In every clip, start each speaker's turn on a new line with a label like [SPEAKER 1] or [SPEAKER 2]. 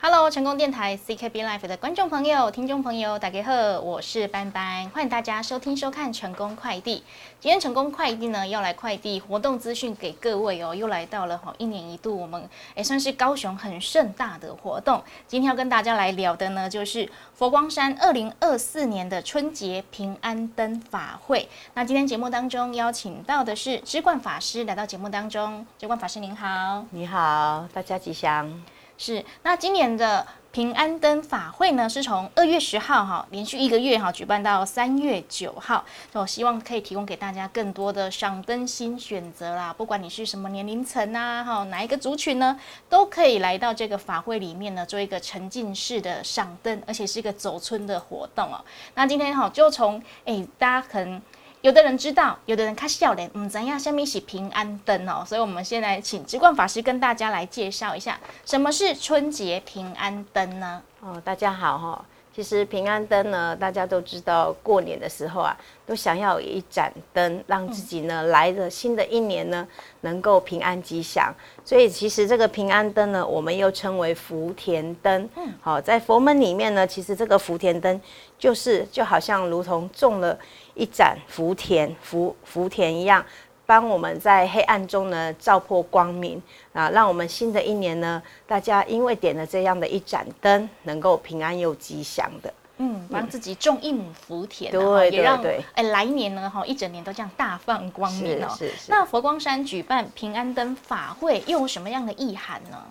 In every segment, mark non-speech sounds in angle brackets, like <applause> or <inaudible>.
[SPEAKER 1] Hello，成功电台 CKB Life 的观众朋友、听众朋友，大家好，我是班班，欢迎大家收听收看成功快递。今天成功快递呢要来快递活动资讯给各位哦，又来到了哈一年一度我们也算是高雄很盛大的活动。今天要跟大家来聊的呢，就是佛光山二零二四年的春节平安灯法会。那今天节目当中邀请到的是知冠法师来到节目当中，知冠法师您好，
[SPEAKER 2] 你好，大家吉祥。
[SPEAKER 1] 是，那今年的平安灯法会呢，是从二月十号哈，连续一个月哈，举办到三月九号。我希望可以提供给大家更多的赏灯新选择啦，不管你是什么年龄层啊，哈，哪一个族群呢，都可以来到这个法会里面呢，做一个沉浸式的赏灯，而且是一个走村的活动哦。那今天哈，就从哎，大家可能。有的人知道，有的人看笑脸，嗯，怎样？下面写平安灯哦，所以我们现在请直冠法师跟大家来介绍一下，什么是春节平安灯呢？
[SPEAKER 2] 哦，大家好哈。其实平安灯呢，大家都知道，过年的时候啊，都想要有一盏灯，让自己呢来的新的一年呢能够平安吉祥。所以其实这个平安灯呢，我们又称为福田灯。嗯，好，在佛门里面呢，其实这个福田灯就是就好像如同种了一盏福田福福田一样。帮我们在黑暗中呢照破光明啊，让我们新的一年呢，大家因为点了这样的一盏灯，能够平安又吉祥的。
[SPEAKER 1] 嗯，帮自己种一亩福田，
[SPEAKER 2] 对对对，
[SPEAKER 1] 哎，来年呢哈，一整年都这样大放光明
[SPEAKER 2] 哦。是是。
[SPEAKER 1] 那佛光山举办平安灯法会，又有什么样的意涵呢？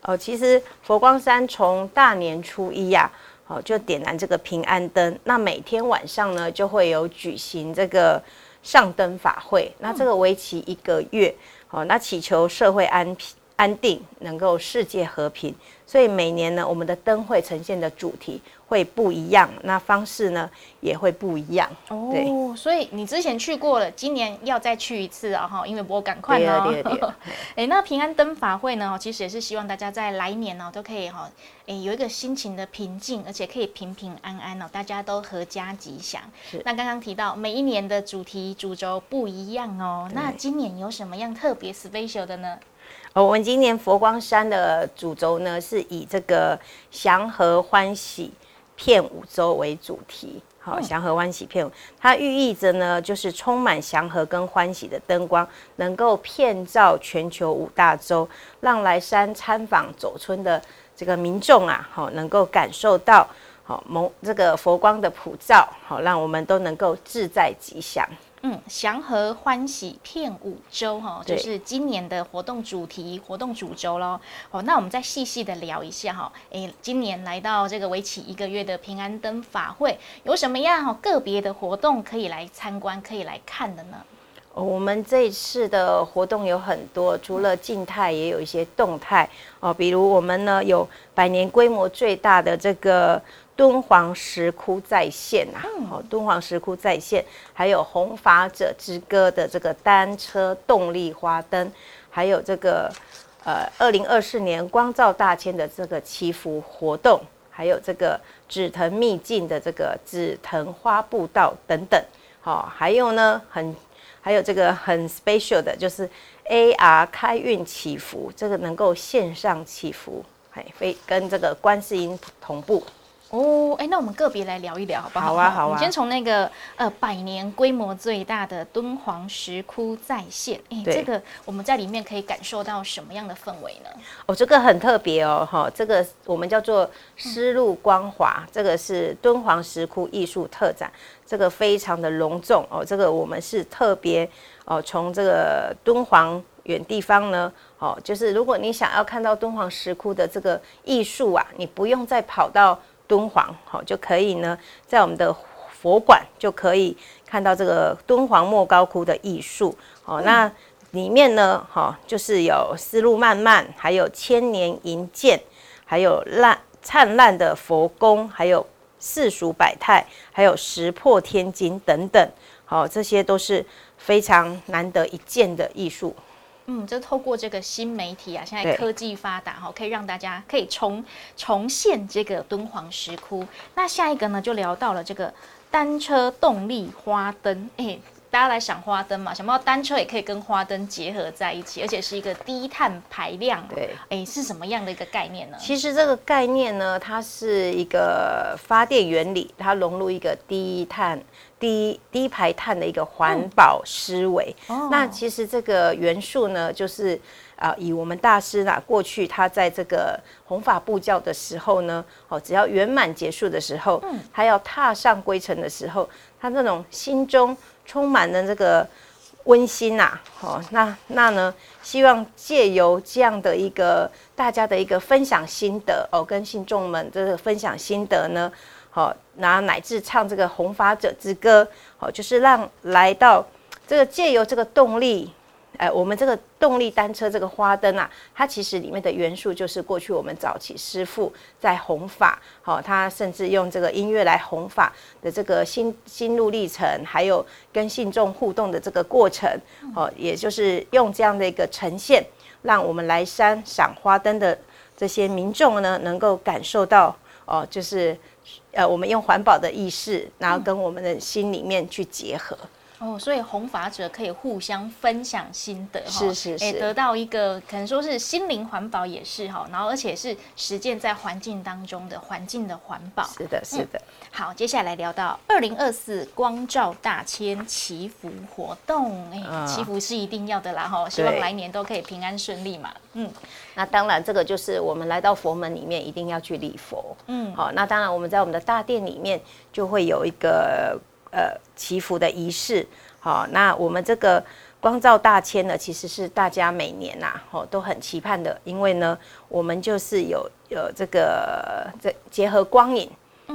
[SPEAKER 2] 哦，其实佛光山从大年初一呀，哦就点燃这个平安灯，那每天晚上呢就会有举行这个。上灯法会，那这个为期一个月，好，那祈求社会安平安定，能够世界和平。所以每年呢，我们的灯会呈现的主题会不一样，那方式呢也会不一样。哦，对，
[SPEAKER 1] 所以你之前去过了，今年要再去一次啊！哈，因为我赶快哦。对对对。哎，<laughs> 那平安灯法会呢？其实也是希望大家在来年呢都可以哈，哎，有一个心情的平静，而且可以平平安安哦，大家都阖家吉祥。是。那刚刚提到每一年的主题主轴不一样哦，那今年有什么样特别 special 的呢？
[SPEAKER 2] 我们今年佛光山的主轴呢，是以这个祥和欢喜片五洲为主题。好，祥和欢喜片，它寓意着呢，就是充满祥和跟欢喜的灯光，能够遍照全球五大洲，让来山参访走村的这个民众啊，好，能够感受到好蒙这个佛光的普照，好，让我们都能够自在吉祥。
[SPEAKER 1] 嗯，祥和欢喜片五周哈，就是今年的活动主题、活动主轴喽。哦，那我们再细细的聊一下哈。哎，今年来到这个为期一个月的平安灯法会，有什么样哈个别的活动可以来参观、可以来看的呢？
[SPEAKER 2] 我们这一次的活动有很多，除了静态，也有一些动态哦。比如我们呢有百年规模最大的这个。敦煌石窟再现敦煌石窟再现，还有弘法者之歌的这个单车动力花灯，还有这个呃，二零二四年光照大千的这个祈福活动，还有这个紫藤秘境的这个紫藤花步道等等，好，还有呢，很还有这个很 special 的，就是 AR 开运祈福，这个能够线上祈福，还非跟这个观世音同步。
[SPEAKER 1] 哦，哎，那我们个别来聊一聊，好不好？
[SPEAKER 2] 好啊，好啊。
[SPEAKER 1] 先从那个呃，百年规模最大的敦煌石窟再现，哎，这个我们在里面可以感受到什么样的氛围呢？
[SPEAKER 2] 哦，这个很特别哦，哈，这个我们叫做丝路光华，这个是敦煌石窟艺术特展，这个非常的隆重哦，这个我们是特别哦，从这个敦煌远地方呢，哦，就是如果你想要看到敦煌石窟的这个艺术啊，你不用再跑到。敦煌好就可以呢，在我们的佛馆就可以看到这个敦煌莫高窟的艺术哦。那里面呢，哈，就是有丝路漫漫，还有千年银剑，还有烂灿烂的佛宫，还有世俗百态，还有石破天惊等等，好，这些都是非常难得一见的艺术。
[SPEAKER 1] 嗯，就透过这个新媒体啊，现在科技发达哈，可以让大家可以重重现这个敦煌石窟。那下一个呢，就聊到了这个单车动力花灯，哎，大家来赏花灯嘛，想不到单车也可以跟花灯结合在一起，而且是一个低碳排量。
[SPEAKER 2] 对，
[SPEAKER 1] 哎，是什么样的一个概念呢？
[SPEAKER 2] 其实这个概念呢，它是一个发电原理，它融入一个低碳、低低排碳的一个环保思维。那其实这个元素呢，就是啊，以我们大师呢过去他在这个弘法布教的时候呢，哦，只要圆满结束的时候，嗯他要踏上归程的时候，他那种心中充满了这个温馨呐，哦，那那呢，希望借由这样的一个大家的一个分享心得哦，跟信众们这个分享心得呢，好，那乃至唱这个弘法者之歌，好，就是让来到这个借由这个动力。哎，我们这个动力单车这个花灯啊，它其实里面的元素就是过去我们早期师傅在弘法，好，他甚至用这个音乐来弘法的这个心心路历程，还有跟信众互动的这个过程，哦，也就是用这样的一个呈现，让我们来山赏花灯的这些民众呢，能够感受到哦，就是呃，我们用环保的意识，然后跟我们的心里面去结合。
[SPEAKER 1] 哦，所以弘法者可以互相分享心得，
[SPEAKER 2] 是是是，
[SPEAKER 1] 得到一个可能说是心灵环保也是哈，然后而且是实践在环境当中的环境的环保，
[SPEAKER 2] 是的，是的。
[SPEAKER 1] 好，接下来聊到二零二四光照大千祈福活动，哎，祈福是一定要的啦哈，希望来年都可以平安顺利嘛。
[SPEAKER 2] 嗯，那当然这个就是我们来到佛门里面一定要去礼佛，嗯，好，那当然我们在我们的大殿里面就会有一个。呃，祈福的仪式，好，那我们这个光照大千呢，其实是大家每年呐，哦，都很期盼的，因为呢，我们就是有有这个这结合光影，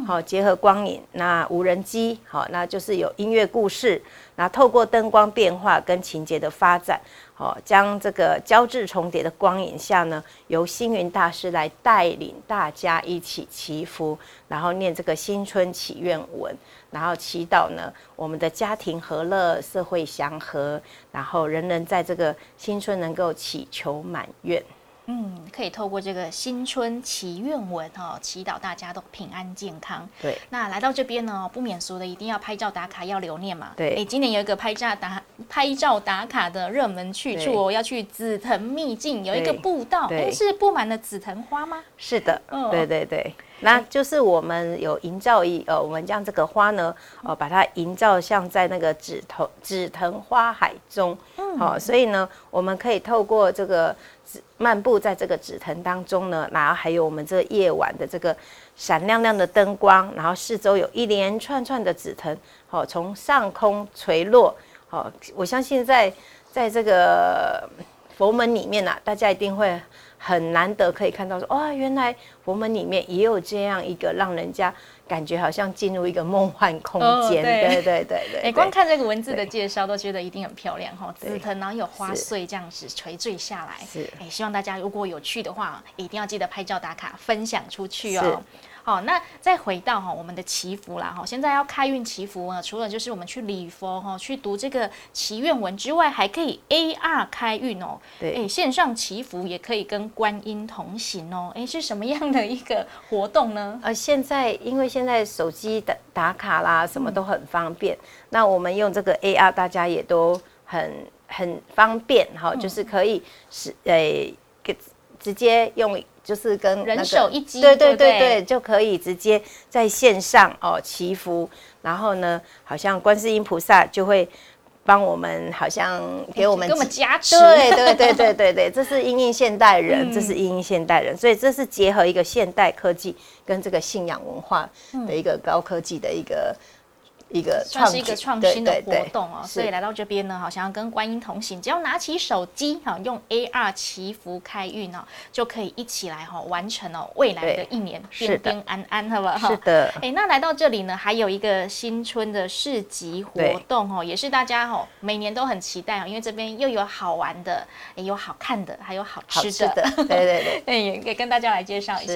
[SPEAKER 2] 好，结合光影，那无人机，好，那就是有音乐故事，那透过灯光变化跟情节的发展。哦，将这个交织重叠的光影下呢，由星云大师来带领大家一起祈福，然后念这个新春祈愿文，然后祈祷呢，我们的家庭和乐，社会祥和，然后人人在这个新春能够祈求满愿。
[SPEAKER 1] 嗯，可以透过这个新春祈愿文哈，祈祷大家都平安健康。
[SPEAKER 2] 对，
[SPEAKER 1] 那来到这边呢，不免俗的一定要拍照打卡，要留念嘛。
[SPEAKER 2] 对，
[SPEAKER 1] 哎，今年有一个拍照打拍照打卡的热门去处哦，要去紫藤秘境，有一个步道，是布满了紫藤花吗？
[SPEAKER 2] 是的，对对对。那就是我们有营造一呃，我们将这个花呢，呃，把它营造像在那个紫藤紫藤花海中，好，所以呢，我们可以透过这个漫步在这个紫藤当中呢，然后还有我们这夜晚的这个闪亮亮的灯光，然后四周有一连串串的紫藤，好，从上空垂落，好，我相信在在这个佛门里面呢，大家一定会。很难得可以看到说，哇，原来佛门里面也有这样一个让人家感觉好像进入一个梦幻空间。对对对对。<laughs>
[SPEAKER 1] 哎，光看这个文字的介绍都觉得一定很漂亮哈，紫藤然后有花穗这样子垂坠下来。
[SPEAKER 2] 是。
[SPEAKER 1] 哎，希望大家如果有去的话，一定要记得拍照打卡，分享出去哦。好，那再回到哈我们的祈福啦哈，现在要开运祈福啊，除了就是我们去礼佛哈，去读这个祈愿文之外，还可以 AR 开运哦。
[SPEAKER 2] 对，
[SPEAKER 1] 哎，线上祈福也可以跟观音同行哦。哎，是什么样的一个活动呢？
[SPEAKER 2] 呃，现在因为现在手机的打卡啦，什么都很方便，那我们用这个 AR，大家也都很很方便哈，就是可以是诶，给直接用。就是跟
[SPEAKER 1] 人手一机，
[SPEAKER 2] 对对
[SPEAKER 1] 对
[SPEAKER 2] 对，就可以直接在线上哦祈福，然后呢，好像观世音菩萨就会帮我们，好像给我们
[SPEAKER 1] 给我们加持，
[SPEAKER 2] 对对对对对对，<laughs> 这是因应现代人，这是因应现代人，所以这是结合一个现代科技跟这个信仰文化的一个高科技的一个。一个
[SPEAKER 1] 算是一个创新的活动哦，所以来到这边呢，好像要跟观音同行，只要拿起手机哈，用 AR 祈福开运哦，就可以一起来哈，完成哦未来的一年平平安安，好不好？
[SPEAKER 2] 是的。
[SPEAKER 1] 哎，那来到这里呢，还有一个新春的市集活动哦，也是大家哦每年都很期待哦，因为这边又有好玩的，也有好看的，还有好吃的，
[SPEAKER 2] 对对对，<laughs>
[SPEAKER 1] 哎，也给跟大家来介绍一下。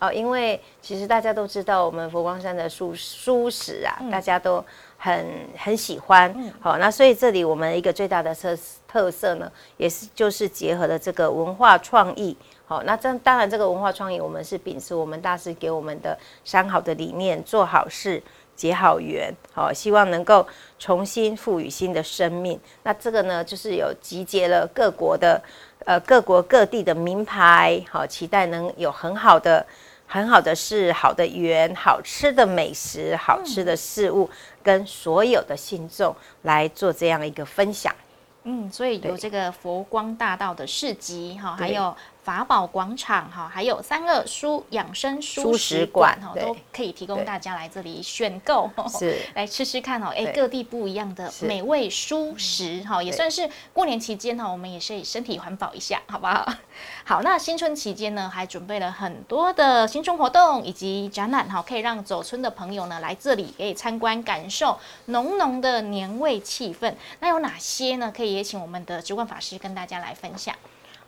[SPEAKER 2] 哦，因为其实大家都知道，我们佛光山的素素食啊，大家都很很喜欢。好，那所以这里我们一个最大的特特色呢，也是就是结合了这个文化创意。好，那这当然这个文化创意，我们是秉持我们大师给我们的三好的理念，做好事。结好缘，好，希望能够重新赋予新的生命。那这个呢，就是有集结了各国的，呃，各国各地的名牌，好，期待能有很好的、很好的事、好的缘、好吃的美食、好吃的事物，跟所有的信众来做这样一个分享。
[SPEAKER 1] 嗯，所以有这个佛光大道的市集哈，还有。法宝广场哈，还有三个书养生书食馆哈，都可以提供大家来这里选购，
[SPEAKER 2] 是
[SPEAKER 1] 来吃吃看哦。哎，各地不一样的美味蔬食哈，也算是过年期间哈，我们也是身体环保一下，<laughs> 好不好？好，那新春期间呢，还准备了很多的新春活动以及展览哈，可以让走村的朋友呢来这里可以参观，感受浓浓的年味气氛。那有哪些呢？可以也请我们的直观法师跟大家来分享。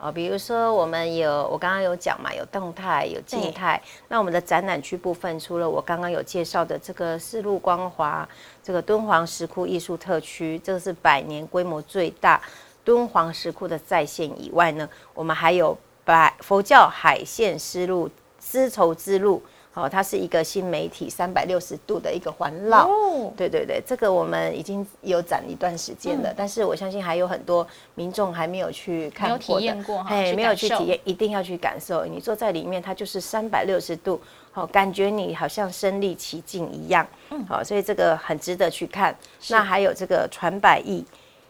[SPEAKER 2] 啊，比如说我们有，我刚刚有讲嘛，有动态，有静态。那我们的展览区部分，除了我刚刚有介绍的这个四路光华，这个敦煌石窟艺术特区，这个是百年规模最大敦煌石窟的再现以外呢，我们还有百佛教海线丝路丝绸之路。哦，它是一个新媒体三百六十度的一个环绕，对对对，这个我们已经有展一段时间了，但是我相信还有很多民众还没有去看过
[SPEAKER 1] 体验过，
[SPEAKER 2] 哎，没有去体验，一定要去感受。你坐在里面，它就是三百六十度，好，感觉你好像身临其境一样，嗯，好，所以这个很值得去看。那还有这个传百亿，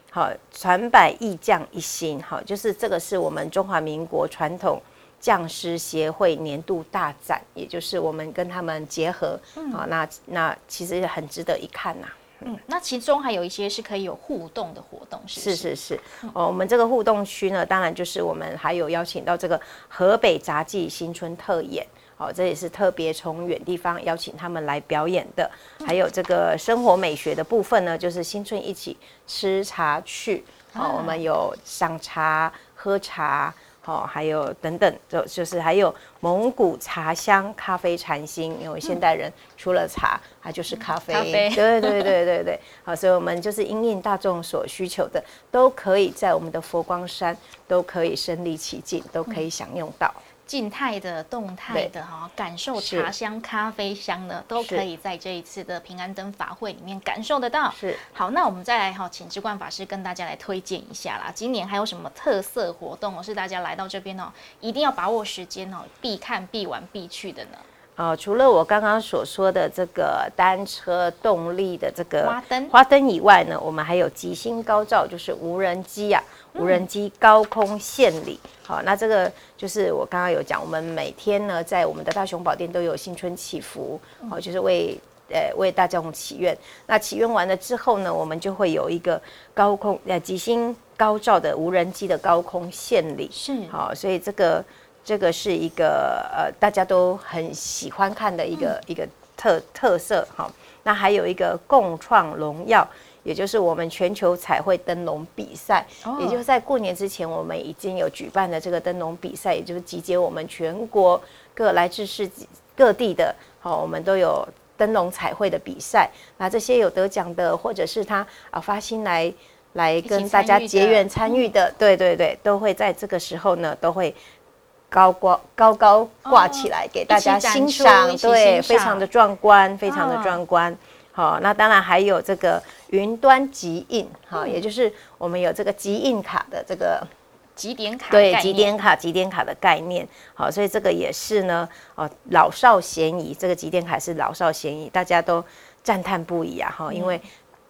[SPEAKER 2] 好，传百亿匠一心，好，就是这个是我们中华民国传统。匠师协会年度大展，也就是我们跟他们结合啊，那那其实很值得一看呐。
[SPEAKER 1] 嗯，那其中还有一些是可以有互动的活动，是
[SPEAKER 2] 是是。哦，我们这个互动区呢，当然就是我们还有邀请到这个河北杂技新春特演，哦，这也是特别从远地方邀请他们来表演的。还有这个生活美学的部分呢，就是新春一起吃茶去，哦，我们有赏茶、喝茶。哦，还有等等，就就是还有蒙古茶香咖啡禅心，因为现代人除了茶，它就是咖啡。对对对对对。好，所以我们就是因应大众所需求的，都可以在我们的佛光山都可以身临其境，都可以享用到。
[SPEAKER 1] 静态的、动态的哈，感受茶香、咖啡香呢，都可以在这一次的平安灯法会里面感受得到。
[SPEAKER 2] 是
[SPEAKER 1] 好，那我们再来哈，请智冠法师跟大家来推荐一下啦。今年还有什么特色活动哦？是大家来到这边哦，一定要把握时间哦，必看、必玩、必去的呢？
[SPEAKER 2] 哦，除了我刚刚所说的这个单车动力的这个
[SPEAKER 1] 花灯
[SPEAKER 2] 花灯以外呢，我们还有吉星高照，就是无人机啊，无人机高空献礼。好，那这个就是我刚刚有讲，我们每天呢，在我们的大雄宝殿都有新春祈福，好，就是为呃为大众祈愿。那祈愿完了之后呢，我们就会有一个高空呃吉星高照的无人机的高空献礼。
[SPEAKER 1] 是，
[SPEAKER 2] 好，所以这个。这个是一个呃，大家都很喜欢看的一个一个特特色哈。那还有一个共创荣耀，也就是我们全球彩绘灯笼比赛，也就是在过年之前，我们已经有举办的这个灯笼比赛，也就是集结我们全国各来自世界各地的，好，我们都有灯笼彩绘的比赛。那这些有得奖的，或者是他啊发心来来跟大家结缘参与的，对对对，都会在这个时候呢，都会。高挂高高挂起来给大家欣赏，对，非常的壮观，非常的壮观。好，那当然还有这个云端集印，好，也就是我们有这个集印卡的这个
[SPEAKER 1] 集点卡，
[SPEAKER 2] 对，集点卡集点卡的概念。好，所以这个也是呢，哦，老少咸宜，这个集点卡是老少咸宜，大家都赞叹不已啊！哈，因为。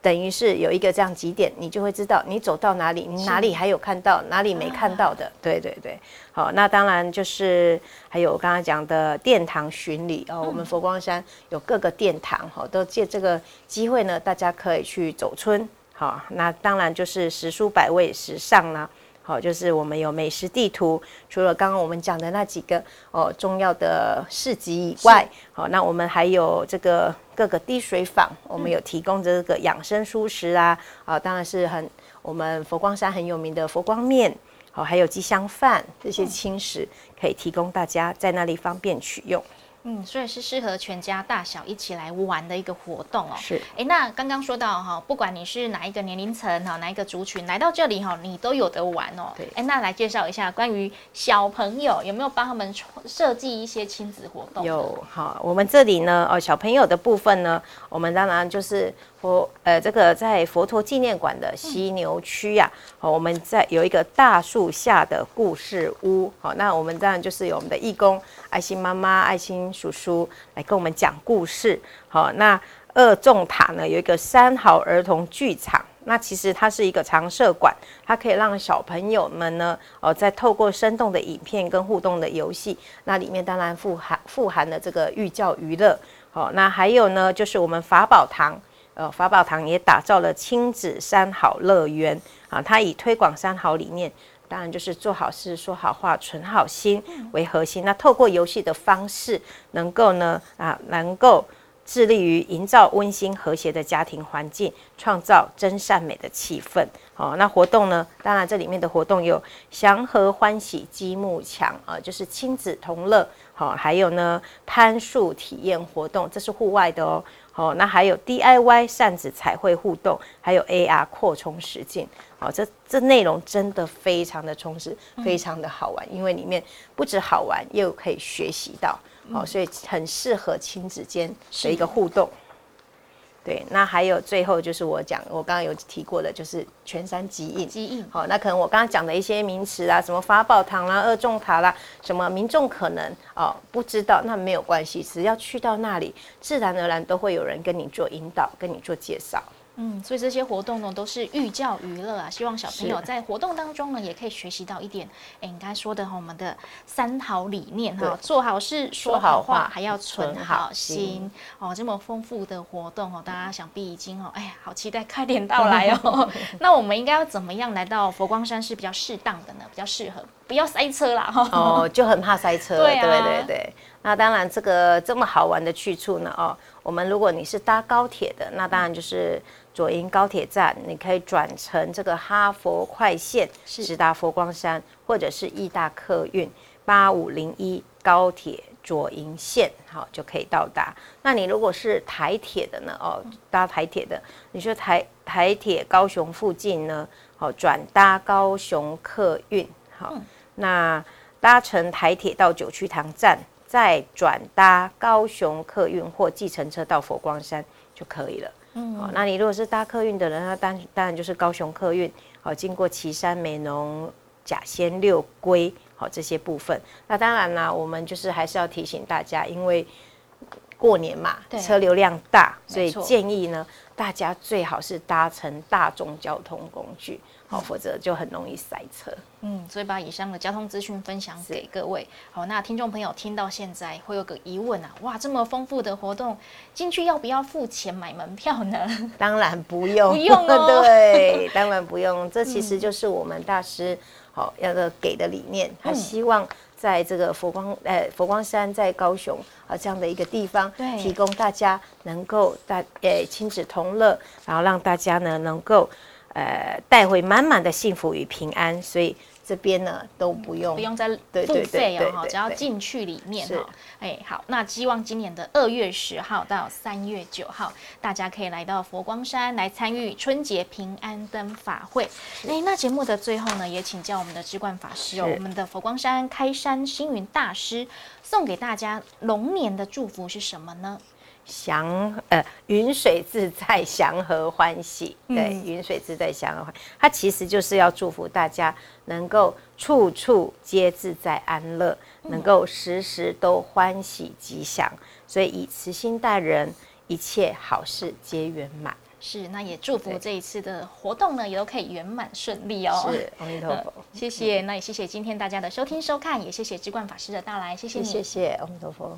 [SPEAKER 2] 等于是有一个这样几点，你就会知道你走到哪里，你哪里还有看到，哪里没看到的。对对对，好，那当然就是还有我刚刚讲的殿堂巡礼哦，我们佛光山有各个殿堂哈，都借这个机会呢，大家可以去走村。好，那当然就是食书百味时尚啦。好，就是我们有美食地图，除了刚刚我们讲的那几个哦重要的市集以外，好，那我们还有这个各个滴水坊，我们有提供这个养生蔬食啊，啊，当然是很我们佛光山很有名的佛光面，好，还有鸡香饭这些轻食可以提供大家在那里方便取用。
[SPEAKER 1] 嗯，所以是适合全家大小一起来玩的一个活动哦。
[SPEAKER 2] 是，
[SPEAKER 1] 哎，那刚刚说到哈，不管你是哪一个年龄层哈，哪一个族群来到这里哈，你都有得玩哦。
[SPEAKER 2] 对。
[SPEAKER 1] 哎，那来介绍一下关于小朋友有没有帮他们设计一些亲子活动？
[SPEAKER 2] 有好，我们这里呢，哦，小朋友的部分呢，我们当然就是佛呃，这个在佛陀纪念馆的犀牛区呀，好，我们在有一个大树下的故事屋，好，那我们当然就是有我们的义工爱心妈妈、爱心叔叔来跟我们讲故事。好，那二重塔呢有一个三好儿童剧场，那其实它是一个常设馆，它可以让小朋友们呢，哦，在透过生动的影片跟互动的游戏，那里面当然富含富含了这个寓教于乐。好，那还有呢，就是我们法宝堂，呃，法宝堂也打造了亲子三好乐园啊，它以推广三好理念。当然就是做好事、说好话、存好心为核心。那透过游戏的方式，能够呢啊，能够致力于营造温馨和谐的家庭环境，创造真善美的气氛。好，那活动呢？当然这里面的活动有祥和欢喜积木墙啊，就是亲子同乐。好，还有呢攀树体验活动，这是户外的哦。好，那还有 DIY 扇子彩绘互动，还有 AR 扩充实境。好，这这内容真的非常的充实，非常的好玩，因为里面不止好玩，又可以学习到。好，所以很适合亲子间的一个互动。对，那还有最后就是我讲，我刚刚有提过的，就是全山极印。
[SPEAKER 1] 极印，
[SPEAKER 2] 好，那可能我刚刚讲的一些名词啊，什么法宝堂啦、二重塔啦，什么民众可能哦不知道，那没有关系，只要去到那里，自然而然都会有人跟你做引导，跟你做介绍。
[SPEAKER 1] 嗯，所以这些活动呢都是寓教于乐啊，希望小朋友在活动当中呢也可以学习到一点。哎，你刚才说的哈，我们的三好理念哈，做好事、说好话，还要存好心哦。这么丰富的活动哦，大家想必已经哦，哎呀，好期待快点到来哦。<laughs> <laughs> 那我们应该要怎么样来到佛光山是比较适当的呢？比较适合，不要塞车啦哈。
[SPEAKER 2] 哦，就很怕塞车。对对对。那当然，这个这么好玩的去处呢，哦，我们如果你是搭高铁的，那当然就是。左营高铁站，你可以转乘这个哈佛快线直达佛光山，或者是义大客运八五零一高铁左营线，好就可以到达。那你如果是台铁的呢？哦，搭台铁的，你说台台铁高雄附近呢？好，转搭高雄客运，好，那搭乘台铁到九曲塘站，再转搭高雄客运或计程车到佛光山就可以了。嗯，好，那你如果是搭客运的人，那当当然就是高雄客运，好，经过旗山、美浓、甲仙、六龟，好这些部分。那当然啦，我们就是还是要提醒大家，因为过年嘛，车流量大，所以建议呢，大家最好是搭乘大众交通工具。好，否则就很容易塞车。
[SPEAKER 1] 嗯，所以把以上的交通资讯分享给各位。好，那听众朋友听到现在会有个疑问啊，哇，这么丰富的活动，进去要不要付钱买门票呢？<laughs>
[SPEAKER 2] 当然不用，<laughs>
[SPEAKER 1] 不用
[SPEAKER 2] 哦。<laughs> 对，当然不用。这其实就是我们大师好要的给的理念，他希望在这个佛光呃佛光山在高雄啊这样的一个地方，提供大家能够大呃亲子同乐，然后让大家呢能够。呃，带回满满的幸福与平安，所以这边呢都不用
[SPEAKER 1] 不用再付费哦，哈，只要进去里面哈，哎，好，那希望今年的二月十号到三月九号，大家可以来到佛光山来参与春节平安灯法会。哎，那节目的最后呢，也请教我们的智冠法师哦，我们的佛光山开山星云大师送给大家龙年的祝福是什么呢？
[SPEAKER 2] 祥呃，云水自在，祥和欢喜。对，云水自在，祥和欢。它其实就是要祝福大家能够处处皆自在安乐，能够时时都欢喜吉祥。所以以慈心待人，一切好事皆圆满。
[SPEAKER 1] 是，那也祝福这一次的活动呢，也都可以圆满顺利
[SPEAKER 2] 哦。是，阿弥陀佛。
[SPEAKER 1] 谢谢，那也谢谢今天大家的收听收看，也谢谢智冠法师的到来，谢谢你，
[SPEAKER 2] 谢谢阿弥陀佛。